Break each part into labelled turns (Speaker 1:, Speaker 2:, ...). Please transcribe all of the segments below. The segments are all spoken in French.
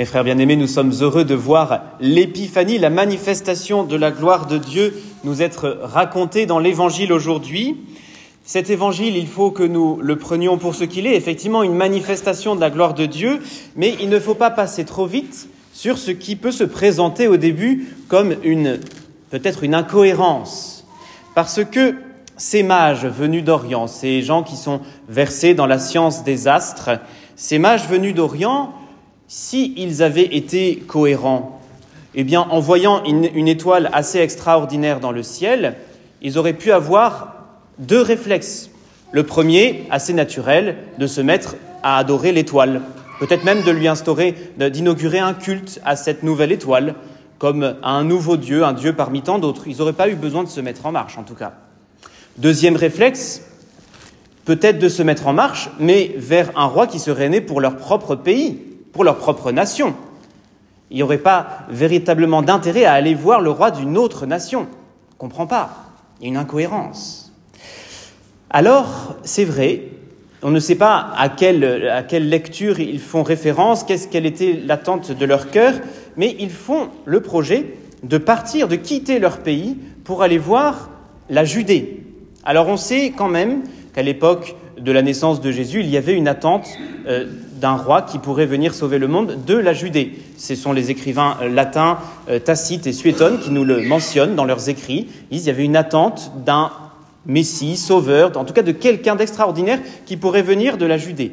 Speaker 1: Mes frères bien-aimés, nous sommes heureux de voir l'épiphanie, la manifestation de la gloire de Dieu nous être racontée dans l'évangile aujourd'hui. Cet évangile, il faut que nous le prenions pour ce qu'il est, effectivement une manifestation de la gloire de Dieu, mais il ne faut pas passer trop vite sur ce qui peut se présenter au début comme une, peut-être une incohérence. Parce que ces mages venus d'Orient, ces gens qui sont versés dans la science des astres, ces mages venus d'Orient, s'ils avaient été cohérents, eh bien, en voyant une, une, étoile assez extraordinaire dans le ciel, ils auraient pu avoir deux réflexes. Le premier, assez naturel, de se mettre à adorer l'étoile, peut-être même de lui instaurer, d'inaugurer un culte à cette nouvelle étoile, comme à un nouveau Dieu, un Dieu parmi tant d'autres. Ils n'auraient pas eu besoin de se mettre en marche, en tout cas. Deuxième réflexe, peut-être de se mettre en marche, mais vers un roi qui serait né pour leur propre pays, pour leur propre nation. Il n'y aurait pas véritablement d'intérêt à aller voir le roi d'une autre nation. On comprend pas. Il y a une incohérence. Alors, c'est vrai, on ne sait pas à quelle, lecture ils font référence, qu'est-ce quelle était l'attente de leur cœur, mais ils font le projet de partir, de quitter leur pays pour aller voir la Judée. Alors on sait quand même qu'à l'époque de la naissance de Jésus, il y avait une attente euh, d'un roi qui pourrait venir sauver le monde de la Judée. Ce sont les écrivains euh, latins euh, Tacite et Suétone qui nous le mentionnent dans leurs écrits. Il y avait une attente d'un Messie, sauveur, en tout cas de quelqu'un d'extraordinaire qui pourrait venir de la Judée.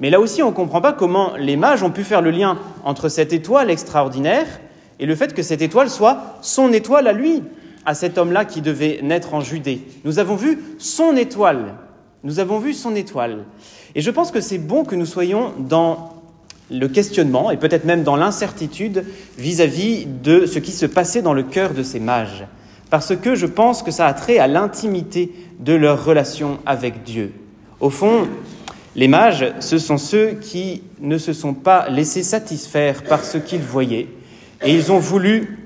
Speaker 1: Mais là aussi, on ne comprend pas comment les mages ont pu faire le lien entre cette étoile extraordinaire et le fait que cette étoile soit son étoile à lui, à cet homme-là qui devait naître en Judée. Nous avons vu son étoile. Nous avons vu son étoile. Et je pense que c'est bon que nous soyons dans le questionnement et peut-être même dans l'incertitude vis-à-vis de ce qui se passait dans le cœur de ces mages. Parce que je pense que ça a trait à l'intimité de leur relation avec Dieu. Au fond, les mages, ce sont ceux qui ne se sont pas laissés satisfaire par ce qu'ils voyaient et ils ont voulu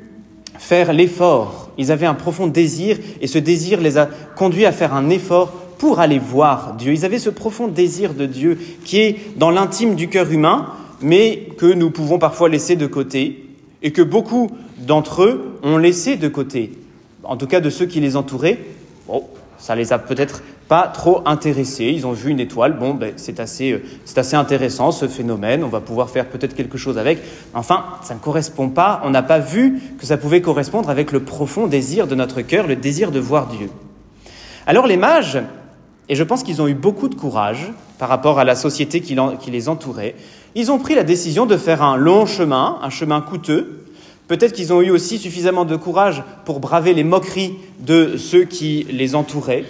Speaker 1: faire l'effort. Ils avaient un profond désir et ce désir les a conduits à faire un effort pour aller voir Dieu. Ils avaient ce profond désir de Dieu qui est dans l'intime du cœur humain, mais que nous pouvons parfois laisser de côté et que beaucoup d'entre eux ont laissé de côté. En tout cas, de ceux qui les entouraient, bon, ça les a peut-être pas trop intéressés. Ils ont vu une étoile. Bon, ben, c'est assez, c'est assez intéressant ce phénomène. On va pouvoir faire peut-être quelque chose avec. Enfin, ça ne correspond pas. On n'a pas vu que ça pouvait correspondre avec le profond désir de notre cœur, le désir de voir Dieu. Alors les mages, et je pense qu'ils ont eu beaucoup de courage par rapport à la société qui, les entourait. Ils ont pris la décision de faire un long chemin, un chemin coûteux. Peut-être qu'ils ont eu aussi suffisamment de courage pour braver les moqueries de ceux qui les entouraient,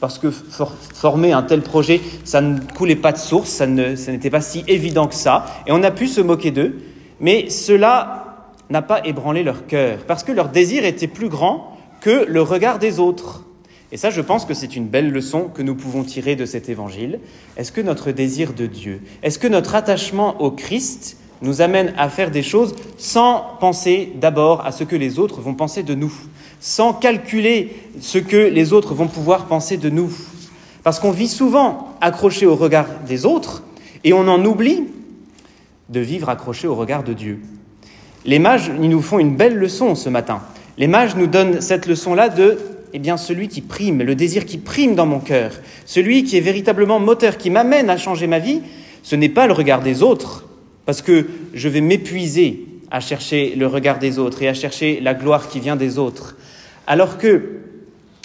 Speaker 1: parce que former un tel projet, ça ne coulait pas de source, ça, n'était pas si évident que ça, et on a pu se moquer d'eux, mais cela n'a pas ébranlé leur cœur, parce que leur désir était plus grand que le regard des autres. Et ça, je pense que c'est une belle leçon que nous pouvons tirer de cet évangile. Est-ce que notre désir de Dieu, est-ce que notre attachement au Christ nous amène à faire des choses sans penser d'abord à ce que les autres vont penser de nous, sans calculer ce que les autres vont pouvoir penser de nous? Parce qu'on vit souvent accroché au regard des autres et on en oublie de vivre accroché au regard de Dieu. Les mages, nous font une belle leçon ce matin. Les mages nous donnent cette leçon-là de eh bien celui qui prime, le désir qui prime dans mon cœur, celui qui est véritablement moteur, qui m'amène à changer ma vie, ce n'est pas le regard des autres, parce que je vais m'épuiser à chercher le regard des autres et à chercher la gloire qui vient des autres. Alors que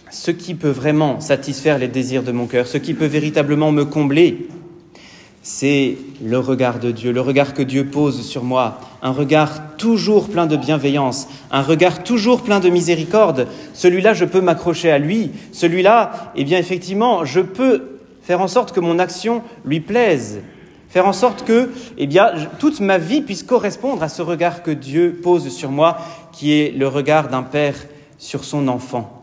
Speaker 1: ce qui peut vraiment satisfaire les désirs de mon cœur, ce qui peut véritablement me combler, c'est le regard de Dieu, le regard que Dieu pose sur moi, un regard toujours plein de bienveillance, un regard toujours plein de miséricorde. Celui-là, je peux m'accrocher à lui. Celui-là, eh bien, effectivement, je peux faire en sorte que mon action lui plaise, faire en sorte que, eh bien, toute ma vie puisse correspondre à ce regard que Dieu pose sur moi, qui est le regard d'un père sur son enfant.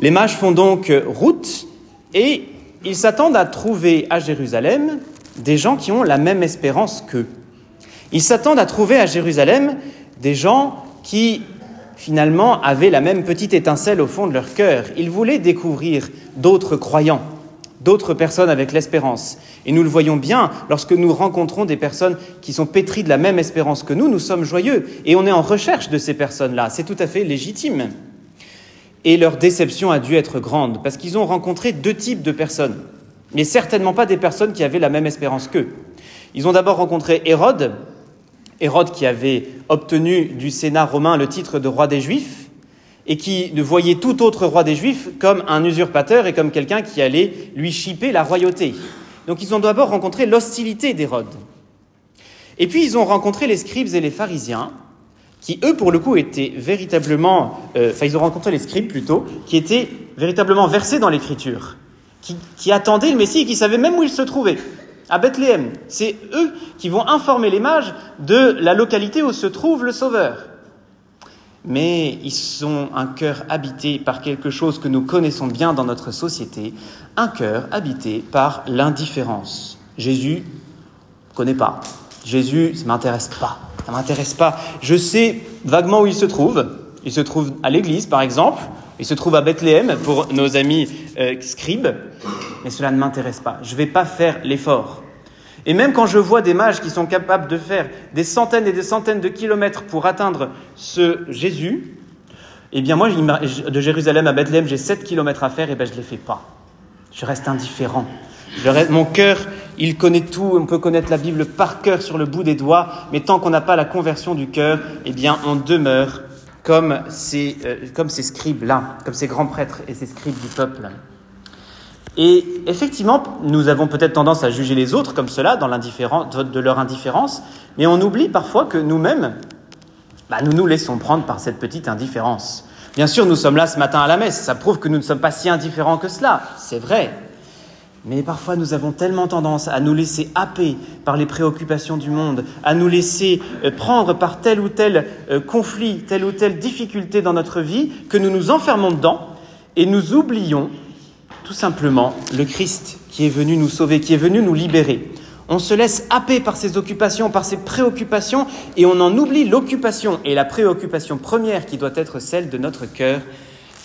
Speaker 1: Les mages font donc route et ils s'attendent à trouver à Jérusalem des gens qui ont la même espérance qu'eux. Ils s'attendent à trouver à Jérusalem des gens qui, finalement, avaient la même petite étincelle au fond de leur cœur. Ils voulaient découvrir d'autres croyants, d'autres personnes avec l'espérance. Et nous le voyons bien lorsque nous rencontrons des personnes qui sont pétries de la même espérance que nous, nous sommes joyeux et on est en recherche de ces personnes-là. C'est tout à fait légitime. Et leur déception a dû être grande parce qu'ils ont rencontré deux types de personnes, mais certainement pas des personnes qui avaient la même espérance qu'eux. Ils ont d'abord rencontré Hérode, Hérode qui avait obtenu du Sénat romain le titre de roi des Juifs, et qui ne voyait tout autre roi des Juifs comme un usurpateur et comme quelqu'un qui allait lui chipper la royauté. Donc ils ont d'abord rencontré l'hostilité d'Hérode. Et puis ils ont rencontré les scribes et les pharisiens, qui eux, pour le coup, étaient véritablement, euh, enfin ils ont rencontré les scribes plutôt, qui étaient véritablement versés dans l'écriture, qui, attendaient le Messie et qui savaient même où il se trouvait à Bethléem. C'est eux qui vont informer les mages de la localité où se trouve le Sauveur mais ils ont un cœur habité par quelque chose que nous connaissons bien dans notre société, un cœur habité par l'indifférence. Jésus, ne connais pas. Jésus, ça m'intéresse pas. Ça m'intéresse pas. Je sais vaguement où il se trouve. Il se trouve à l'église, par exemple. Il se trouve à Bethléem pour nos amis euh, scribes. Mais cela ne m'intéresse pas. Je ne vais pas faire l'effort. Et même quand je vois des mages qui sont capables de faire des centaines et des centaines de kilomètres pour atteindre ce Jésus, eh bien moi, de Jérusalem à Bethléem, j'ai 7 kilomètres à faire, et ben je ne les fais pas. Je reste indifférent. mon cœur, il connaît tout, on peut connaître la Bible par cœur sur le bout des doigts, mais tant qu'on n'a pas la conversion du cœur, eh bien on demeure comme ces, euh, comme ces scribes-là, comme ces grands prêtres et ces scribes du peuple. Et effectivement, nous avons peut-être tendance à juger les autres comme cela, dans de leur indifférence, mais on oublie parfois que nous-mêmes, bah, nous nous laissons prendre par cette petite indifférence. Bien sûr, nous sommes là ce matin à la messe, ça prouve que nous ne sommes pas si indifférents que cela, c'est vrai. Mais parfois, nous avons tellement tendance à nous laisser happer par les préoccupations du monde, à nous laisser euh, prendre par tel ou tel euh, conflit, telle ou telle difficulté dans notre vie, que nous nous enfermons dedans et nous oublions tout simplement le Christ qui est venu nous sauver, qui est venu nous libérer. On se laisse happer par ses occupations, par ses préoccupations, et on en oublie l'occupation et la préoccupation première qui doit être celle de notre cœur,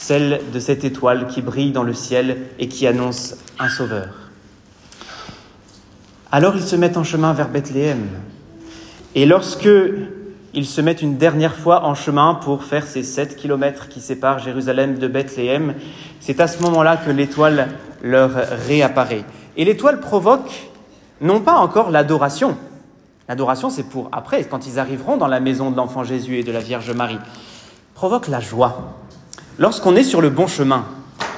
Speaker 1: celle de cette étoile qui brille dans le ciel et qui annonce un sauveur. Alors ils se mettent en chemin vers Bethléem. Et lorsque ils se mettent une dernière fois en chemin pour faire ces sept kilomètres qui séparent Jérusalem de Bethléem. C'est à ce moment-là que l'étoile leur réapparaît. Et l'étoile provoque non pas encore l'adoration. L'adoration, c'est pour après, quand ils arriveront dans la maison de l'enfant Jésus et de la Vierge Marie. Provoque la joie. Lorsqu'on est sur le bon chemin,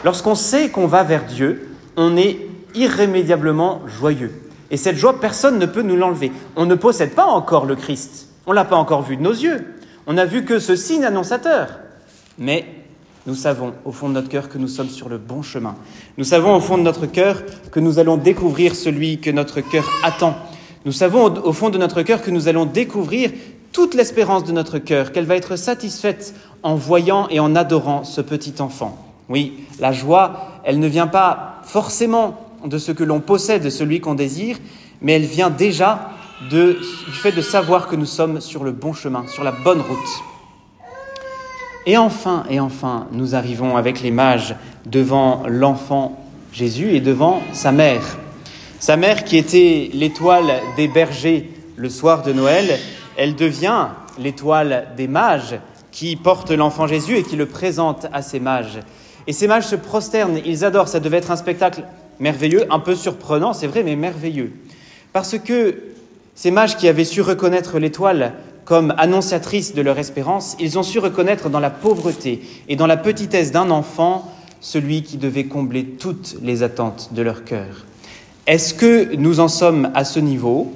Speaker 1: lorsqu'on sait qu'on va vers Dieu, on est irrémédiablement joyeux. Et cette joie, personne ne peut nous l'enlever. On ne possède pas encore le Christ. On ne l'a pas encore vu de nos yeux. On n'a vu que ce signe annonçateur. Mais nous savons au fond de notre cœur que nous sommes sur le bon chemin. Nous savons au fond de notre cœur que nous allons découvrir celui que notre cœur attend. Nous savons au fond de notre cœur que nous allons découvrir toute l'espérance de notre cœur, qu'elle va être satisfaite en voyant et en adorant ce petit enfant. Oui, la joie, elle ne vient pas forcément de ce que l'on possède, de celui qu'on désire, mais elle vient déjà du fait de savoir que nous sommes sur le bon chemin, sur la bonne route. Et enfin, et enfin, nous arrivons avec les mages devant l'enfant Jésus et devant sa mère. Sa mère qui était l'étoile des bergers le soir de Noël, elle devient l'étoile des mages qui portent l'enfant Jésus et qui le présentent à ces mages. Et ces mages se prosternent, ils adorent, ça devait être un spectacle merveilleux, un peu surprenant, c'est vrai, mais merveilleux. Parce que ces mages qui avaient su reconnaître l'étoile comme annonciatrice de leur espérance, ils ont su reconnaître dans la pauvreté et dans la petitesse d'un enfant celui qui devait combler toutes les attentes de leur cœur. Est-ce que nous en sommes à ce niveau?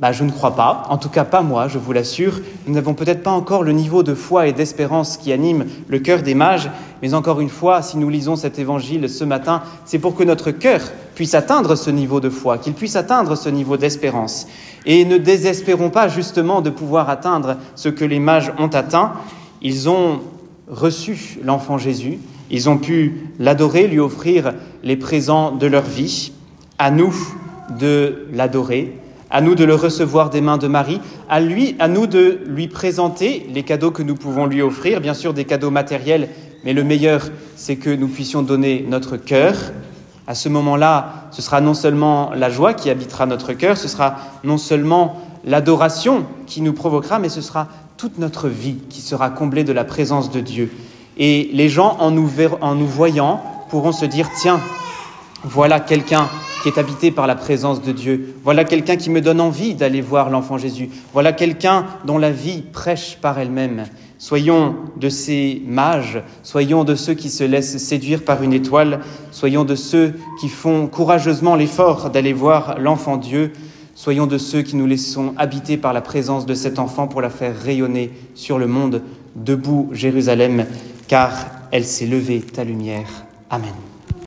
Speaker 1: Bah, je ne crois pas, en tout cas pas moi, je vous l'assure. Nous n'avons peut-être pas encore le niveau de foi et d'espérance qui anime le cœur des mages, mais encore une fois, si nous lisons cet évangile ce matin, c'est pour que notre cœur puisse atteindre ce niveau de foi, qu'il puisse atteindre ce niveau d'espérance. Et ne désespérons pas justement de pouvoir atteindre ce que les mages ont atteint. Ils ont reçu l'enfant Jésus, ils ont pu l'adorer, lui offrir les présents de leur vie. À nous de l'adorer à nous de le recevoir des mains de Marie, à lui, à nous de lui présenter les cadeaux que nous pouvons lui offrir, bien sûr des cadeaux matériels, mais le meilleur, c'est que nous puissions donner notre cœur. À ce moment-là, ce sera non seulement la joie qui habitera notre cœur, ce sera non seulement l'adoration qui nous provoquera, mais ce sera toute notre vie qui sera comblée de la présence de Dieu. Et les gens, en nous, en nous voyant, pourront se dire, tiens, voilà quelqu'un qui est habité par la présence de Dieu. Voilà quelqu'un qui me donne envie d'aller voir l'enfant Jésus. Voilà quelqu'un dont la vie prêche par elle-même. Soyons de ces mages, soyons de ceux qui se laissent séduire par une étoile, soyons de ceux qui font courageusement l'effort d'aller voir l'enfant Dieu, soyons de ceux qui nous laissons habiter par la présence de cet enfant pour la faire rayonner sur le monde. Debout Jérusalem, car elle s'est levée ta lumière. Amen.